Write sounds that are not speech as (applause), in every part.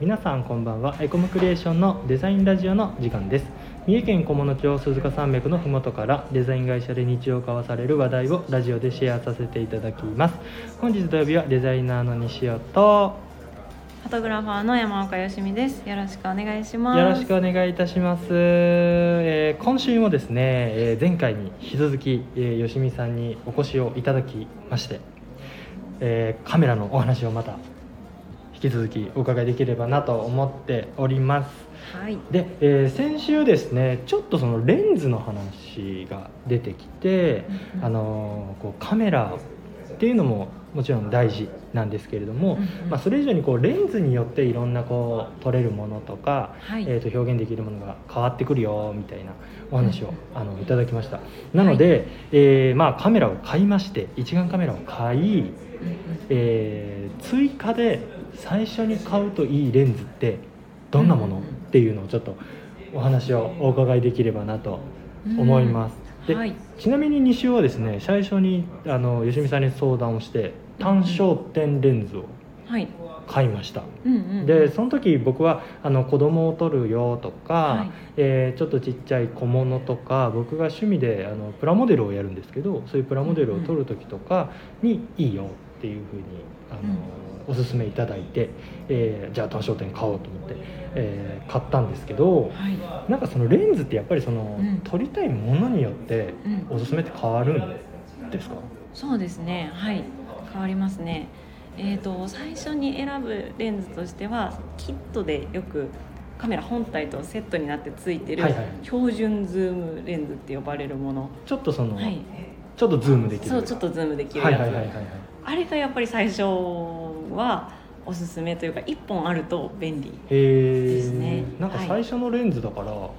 皆さんこんばんはエコムクリエーションのデザインラジオの時間です三重県菰野町鈴鹿山脈の麓からデザイン会社で日常交わされる話題をラジオでシェアさせていただきます本日土曜日はデザイナーの西尾とフォトグラファーの山岡よしみです。よろしくお願いします。よろしくお願いいたします、えー今週もですね、えー前回に引き続き、えー、吉見さんにお越しをいただきまして、えーカメラのお話をまた引き続きお伺いできればなと思っております。はい。で、えー先週ですねちょっとそのレンズの話が出てきて、あのーこうカメラっていうのももちろん大事なんですけれども、まあ、それ以上にこうレンズによっていろんなこう撮れるものとか、はい。えー、と表現できるものが変わってくるよみたいなお話を、うんあのいただきました。なので、えーまあ、カメラを買いまして一眼カメラを買い、えー追加で最初に買うといいレンズってどんなもの、っていうのをちょっとお話をお伺いできればなと思います、ではい。ちなみに西尾はですね最初にあの吉見さんに相談をして単焦点レンズをはい。買いました、うんうん。でその時僕はあの子供を撮るよとか、はいえーちょっとちっちゃい小物とか僕が趣味であのプラモデルをやるんですけどそういうプラモデルを撮る時とかにいいよっていうふうにあの、おすすめいただいて、えーじゃあ単焦点買おうと思って、えー買ったんですけどはい。なんかそのレンズってやっぱりその、うん撮りたいものによってうんおすすめって変わるんですか、そうですね。はい。変わりますね。えっ、と最初に選ぶレンズとしてはキットでよくカメラ本体とセットになってついてるはいはい標準ズームレンズって呼ばれるもの。ちょっとその、はい。ちょっとズームできるそうちょっとズームできるはいやつ。はいはいはいはいあれがやっぱり最初はおすすめというか一本あると便利。ですね。なんかはい最初のレンズだから、うん。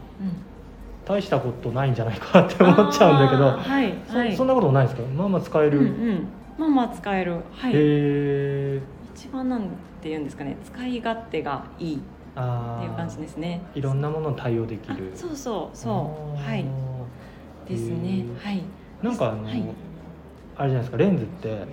大したことないんじゃないかって思っちゃうんだけど、はいはい。そそんなこともないですか？まあまあ使える、うんうん。まあまあ使える。はい。一番なんて言うんですかね。使い勝手がいいっあていう感じですね。いろんなものに対応できあるそうそうそう。はい。ですね。へはい。なんかあの、はい。あれじゃないですかレンズって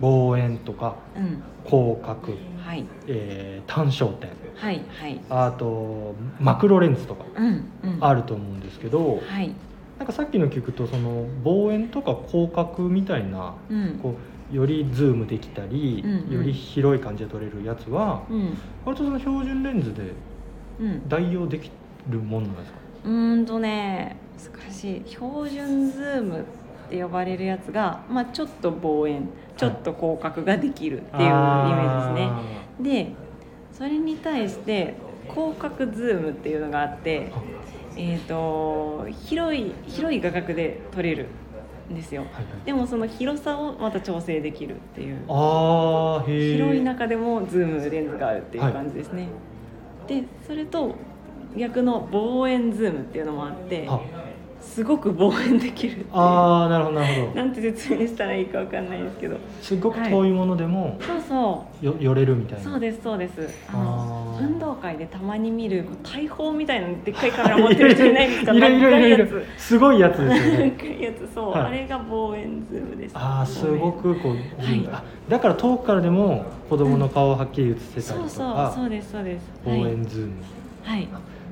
望遠とかうん。広角、はい。えー単焦点。はいはい。あとマクロレンズとかうんうん。あると思うんですけど、はい。なんかさっきの聞くとその望遠とか広角みたいなうん。こうよりズームできたり、うんうん。より広い感じで撮れるやつはうん。割とその標準レンズでうん。代用できるものなんですか？うーんとね難しい。標準ズームって呼ばれるやつが、まあ、ちょっと望遠ちょっと広角ができるっていうイメージですね。でそれに対して広角ズームっていうのがあって、えー、と広い広い画角で撮れるんですよ。はいはい。でもその広さをまた調整できるっていう。あ広い中でもズームレンズがあるっていう感じですね、でそれと逆の望遠ズームっていうのもあってあすごく望遠できるあーなるほどなるほど。なんて説明したらいいかわかんないですけど。すごく遠いものでもそうそう。よ寄れるみたいな。そうですそうです。あの運動会でたまに見る大砲みたいなでっかいカメラ持ってる人いないですか。(laughs) いるいるいる。すごいやつですよね。(laughs) いやつそう、はい。あれが望遠ズームです。ああすごくこう、はいあだ。から遠くからでも子供の顔をはっきり映せたりとそうそうか、そうですそうです。望遠ズーム、はい、はい、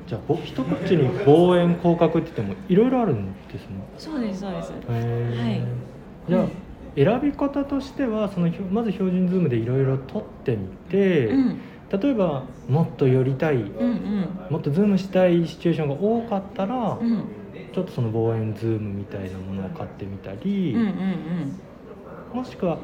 じゃあぼ一口に望遠広角って言ってもいろいろあるんですね。そうですそうです。はい。じゃあ選び方としてはそのまず標準ズームでいろいろ撮ってみて、うん。例えばもっと寄りたいうんうん。もっとズームしたいシチュエーションが多かったら、うん。ちょっとその望遠ズームみたいなものを買ってみたり、うんうんうん。もしくは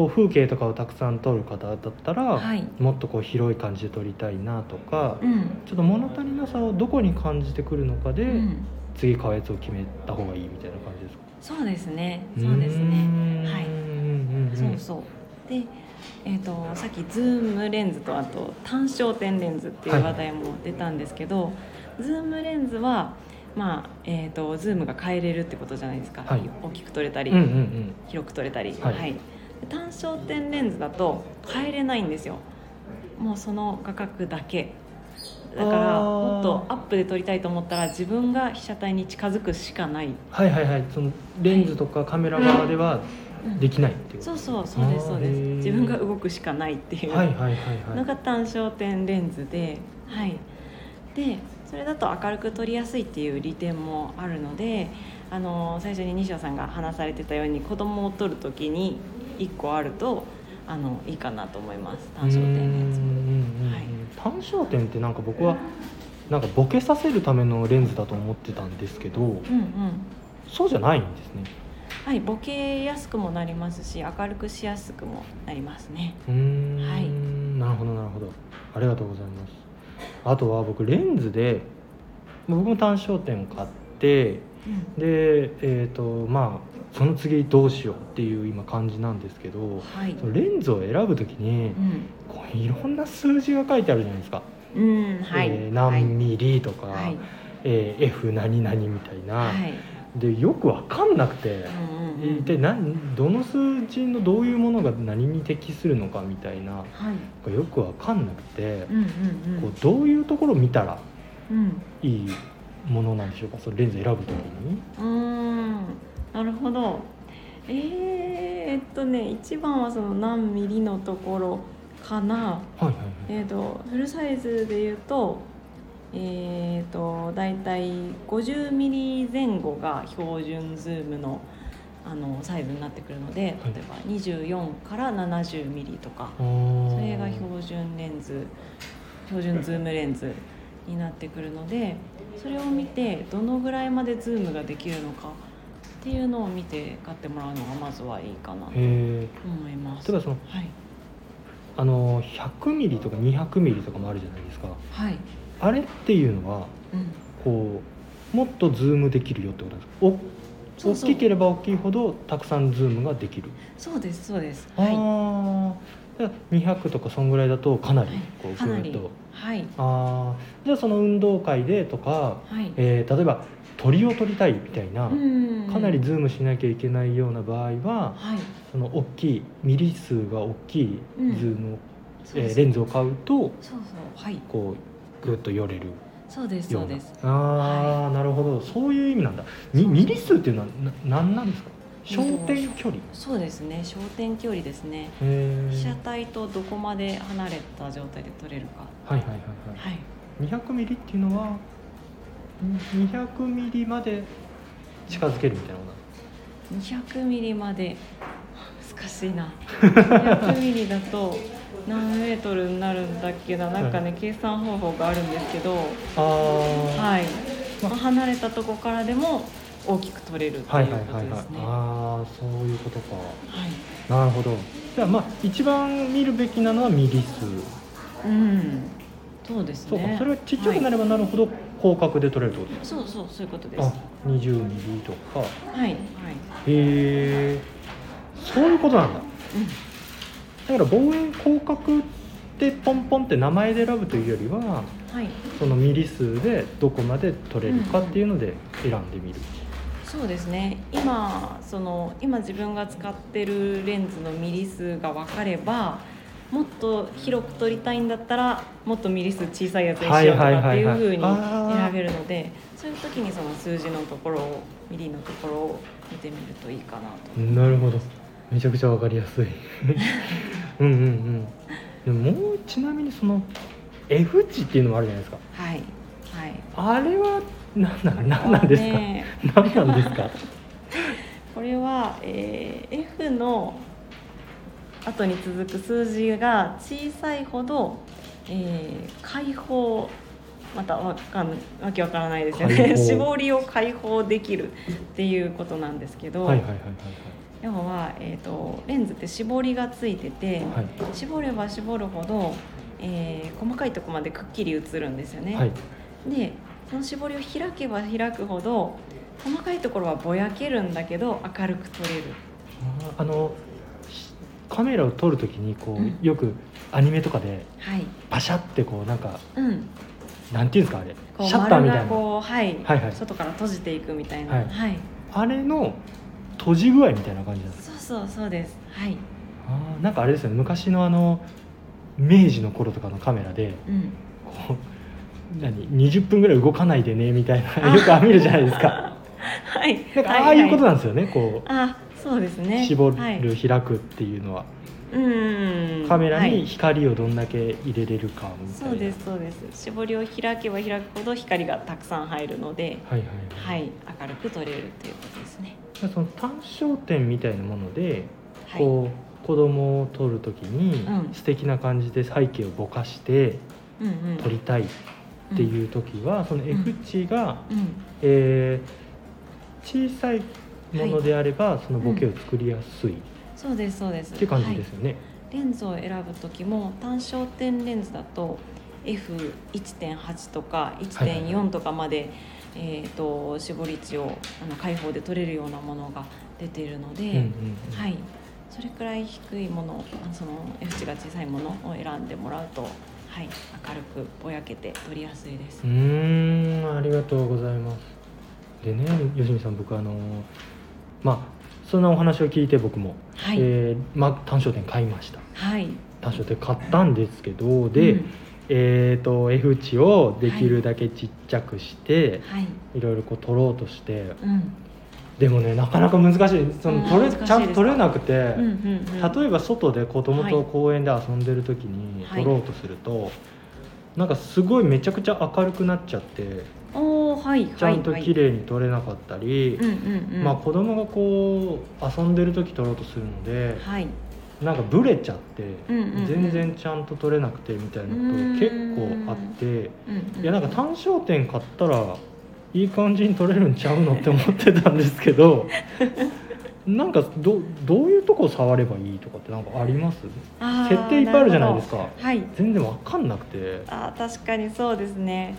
こう風景とかをたくさん撮る方だったら、はい。もっとこう広い感じで撮りたいなとか、うん。ちょっと物足りなさをどこに感じてくるのかで、うん。次買うやつを決めた方がいいみたいな感じですか？そうですね。そうですね。はい。いそうそう。で、えー、とさっきズームレンズとあと単焦点レンズっていう話題も出たんですけど、ズームレンズはまあえー、とズームが変えれるってことじゃないですか、はい。大きく撮れたり、うんうんうん。広く撮れたり、はい。で単焦点レンズだと変えれないんですよ。もうその画角だけ。だからもっとアップで撮りたいと思ったら自分が被写体に近づくしかない、はいはいはい。そのレンズとかカメラ側ではできないっていうそうそうそうですそうです。自分が動くしかないっていう。のが単焦点レンズで、はい、でそれだと明るく撮りやすいっていう利点もあるのであの最初に西尾さんが話されてたように子供を撮る時に1個あるとあのいいかなと思います。単焦点レンズうんうんうんうんはい。単焦点ってなんか僕はなんかボケさせるためのレンズだと思ってたんですけどうんうん。そうじゃないんですね。はいボケやすくもなりますし明るくしやすくもなりますね。うーん、はいなるほどなるほど。ありがとうございます。あとは僕レンズで僕も単焦点を買ってうんでえっ、とまあその次どうしようっていう今感じなんですけどはい。レンズを選ぶ時にうん。こういろんな数字が書いてあるじゃないですか、うんはい、えー何ミリとか、はい。えー F 何々みたいな、はい。でよく分かんなくて、うんうんうん。一体何どの数字のどういうものが何に適するのかみたいなはい。よく分かんなくてう、んうんこうどういうところを見たらうんうん。いいものなんでしょうか？そのレンズ選ぶ時に。うーん。なるほど。えー、えっとね一番はその何ミリのところかな。はいはいはい。えっ、とフルサイズで言うとえっ、と大体50ミリ前後が標準ズームのあのサイズになってくるので例えば24から70ミリとか。それが標準レンズ標準ズームレンズになってくるのでそれを見てどのぐらいまでズームができるのかっていうのを見て買ってもらうのがまずはいいかなとへ思います。例えばそのはい、あの100ミリとか200ミリとかもあるじゃないですか。はい。あれっていうのはうん、こうもっとズームできるよってことなんですか？お大きければ大きいほどたくさんズームができる、そうですそうです。あはい。あじゃあ200とかそんぐらいだとかなりこうぐーっとはい。ああじゃあその運動会でとか、はい。えー例えば鳥を撮りたいみたいな、うん。かなりズームしなきゃいけないような場合ははい。その大きいミリ数が大きいズうん。ームを、そうです。えーレンズを買うとそうそう。はい。こうぐっと寄れるそうですようなそうです。ああ、なるほど。そういう意味なんだ。みミリ数っていうのはな何なんですか？焦点距離。そうですね。焦点距離ですね。被写体とどこまで離れた状態で撮れるか。はいはいはいはい。はい。200ミリっていうのは200ミリまで近づけるみたいなことなんです200ミリまで難しいな。(laughs) 200ミリだと何メートルになるんだっけな。なんかね計算方法があるんですけど。はい、ままあ離れたとこからでも大きく撮れるってはいいうはいはいはいことですねああそういうことか。はい。なるほど。じゃあまあ一番見るべきなのはミリ数うん。そうですそうか。ねそれはちっちゃくなはいればなるほど広角で撮れるってことですそうそうそういうことです。あは20ミリとか。いはい、へえそういうことなんだ。だから望遠広角ってポンポンって名前で選ぶというよりはうん、はい。そのミリ数でどこまで取れるかっていうので選んでみる、そうですね。今その今自分が使ってるレンズのミリ数が分かればもっと広く撮りたいんだったらもっとミリ数小さいやつにしようとかっていうふうに選べるのでそういう時にその数字のところをミリのところを見てみるといいかなと。なるほど。めちゃくちゃわかりやすい。(laughs) うんうんうん。でももうちなみにその F 値っていうのもあるじゃないですか。はいはいあれは何なの？何なんですか、ね。何なんですか？(laughs) これは、えー F の後に続く数字が小さいほど、えー解放またわかんわけわからないですよね。(laughs) 絞りを解放できるっていうことなんですけど、はいはいはい要は、えー、とレンズって絞りがついてて、はいはい。絞れば絞るほど、えー細かいとこまでくっきり映るんですよね。はいでその絞りを開けば開くほど細かいところはぼやけるんだけど明るく撮れる。あのしカメラを撮るときにこう、うん。よくアニメとかではい。パシャってこうなんかうん。なんていうんですかあれ。シャッターみたいな。こう、はい。はいはい。外から閉じていくみたいな。はい。はい、あれの閉じ具合みたいな感じなんですそうそうそうです。はい。あーなんかあれですよね。昔のあの明治の頃とかのカメラでうん。こう何？20分ぐらい動かないでねみたいなよく見るじゃないですか。(laughs) はい。なんかああいうことなんですよね、こう。あそうですね。絞る、はい。開くっていうのは。うん。カメラにはい。光をどんだけ入れれるかみたいな、そうですそうです。絞りを開けば開くほど光がたくさん入るのではいはいはい。明るく撮れるということですね。その単焦点みたいなもので、はい。こう子供を撮るときに、うん。素敵な感じで背景をぼかして撮りたい。っていう時は、その F 値が、うん。えー小さいものであれば、そのボケを作りやすい。っそうですそうです。ていう感じではいすよね。レンズを選ぶ時も単焦点レンズだと F1.8 とかはいはいはい。1.4とかまで、えー、と絞り値をあの開放で取れるようなものが出ているので、うんうんうん。はい、それくらい低いものあその F 値が小さいものを選んでもらうと、はい、明るくぼやけて撮りやすいです。う。ーん。ありがとうございます。でね吉見さん僕あのまあそんなお話を聞いて僕も、はい、えーまあ、単焦点買いました。はい、単焦点買ったんですけどで、うん。えー、と F 値をできるだけちっちゃくして、はい、い、ろいろこう取ろうとしてうん、でもねなかなか難しい。そのうん取れ難しいですか？ちゃんと取れなくて、うん、うん、うん、例えば外で子供はい。と公園で遊んでる時にはい。撮ろうとすると、なんかすごいめちゃくちゃ明るくなっちゃってはい、ちゃんとはい綺麗に撮れなかったり、はい、うん、うん、うん、まあ子供がこう遊んでる時撮ろうとするのではい、なんかブレちゃって、うんうんうん。全然ちゃんと撮れなくてみたいなことが結構あって、うん、うん、いやなんか単焦点買ったらいい感じに撮れるんちゃうのって思ってたんですけど (laughs) なんかどどういうとこ触ればいいとかってなんかあります？設定いっぱいあるじゃないですか。はい。全然わかんなくて。あー確かにそうですね。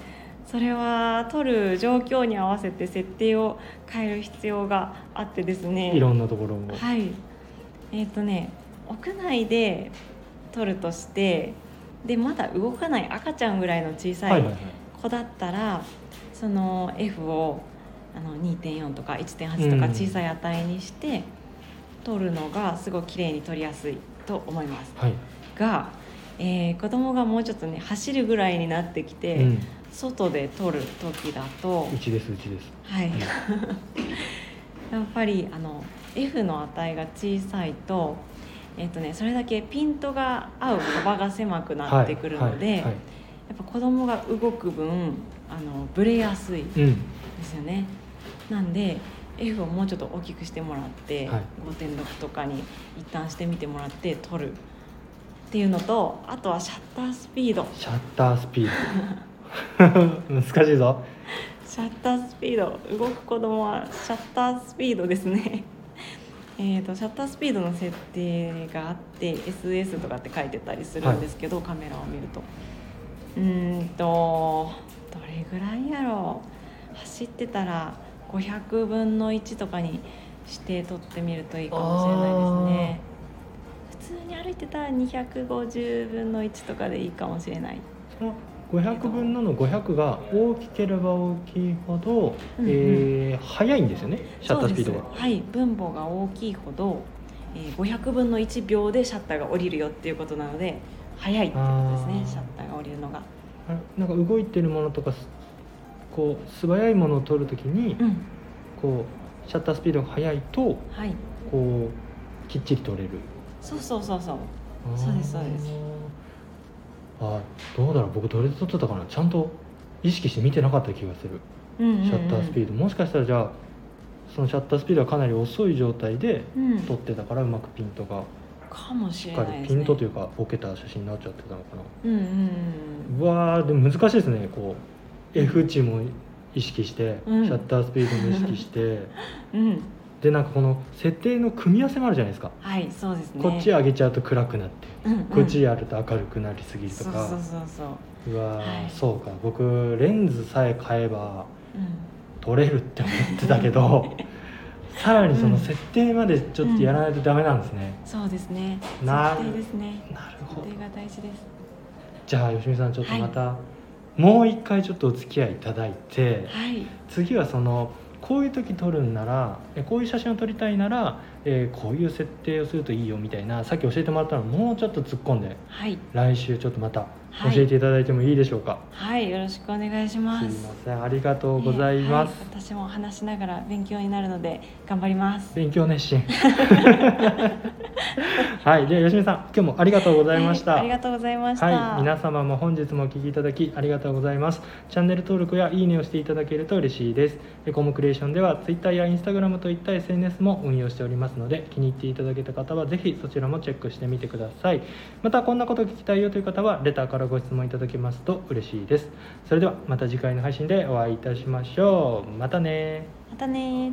それは撮る状況に合わせて設定を変える必要があってですね。いろんなところを、はい。えっ、とね屋内で撮るとしてでまだ動かない赤ちゃんぐらいの小さいはいはいはい。子だったら、その F をあの2.4とか1.8とかうん。小さい値にして撮るのがすごい綺麗に撮りやすいと思います。はい、が、えー子供がもうちょっとね走るぐらいになってきて、うん、外で撮る時だとうちですうちです。はい。(laughs) やっぱりあの F の値が小さいと,、えっとね、それだけピントが合う幅が狭くなってくるので、はいはいはい。やっぱ子供が動く分あのブレやすいうん。ですよね。なんで F をもうちょっと大きくしてもらって、はい。5.6とかに一旦してみてもらって撮る。っていうのとあとはシャッタースピード。シャッタースピード。(laughs) 難しいぞ。シャッタースピード。動く子供はシャッタースピードですね。(laughs) えーとシャッタースピードの設定があって SS とかって書いてたりするんですけど、カメラを見ると。うーんと走ってたら500分の1とかにして撮ってみるといいかもしれないですね。普通に歩いてたら250分の1とかでいいかもしれない。その500分のの500が大きければ大きいほど、うんうん。えー速いんですよねシャッタースピードが。はい分母が大きいほど、えー、500分の1秒でシャッターが降りるよっていうことなので速いってことですねシャッターが降りるのが。なんか動いてるものとかすこう素早いものを撮るときに、うん。こうシャッタースピードが速いとはい。こうきっちり撮れる。そうそうそうそう。そうですそうです。あどうだろう僕どれで撮ってたかな。ちゃんと意識して見てなかった気がする。うんうんうん。シャッタースピード、もしかしたらじゃあそのシャッタースピードがかなり遅い状態でうん。撮ってたからうまくピントがかもししっかれないね。りピントというかボケた写真になっちゃってたのかな。うんうんうん。うわーでも難しいですね。こう F 値も意識して、うん。シャッタースピードも意識して。(laughs) うん。うんでなんかこの設定の組み合わせもあるじゃないですか、はいそうですね。こっち上げちゃうと暗くなって、うんうん。こっちやると明るくなりすぎるとか。そうそうそうそう。うわー、はい。そうか。僕レンズさえ買えばうん。撮れるって思ってたけど (laughs) さらにその設定までちょっとやらないとダメなんですね、そうですね。な設定ですね。なるほど。設定が大事です。じゃあ吉見さんちょっとまた、もう一回ちょっとお付き合いいただいて、はい。次はそのこういう時撮るんならえこういう写真を撮りたいなら、えーこういう設定をするといいよみたいなさっき教えてもらったのをもうちょっと突っ込んではい。来週ちょっとまたはい教えていただいてもいいでしょうか、はいよろしくお願いします。すいません。ありがとうございます、えーはい私も話しながら勉強になるので頑張ります。勉強熱心。(laughs) はいでは吉見さん今日もありがとうございました、はいありがとうございました、はい、皆様も本日もお聞きいただきありがとうございます。チャンネル登録やいいねをしていただけると嬉しいです。エコムクリエーションでは Twitter や Instagram といった SNS も運用しておりますので、気に入っていただけた方はぜひそちらもチェックしてみてください。またこんなこと聞きたいよという方はレターからご質問いただけますと嬉しいです。それではまた次回の配信でお会いいたしましょう。またねまたね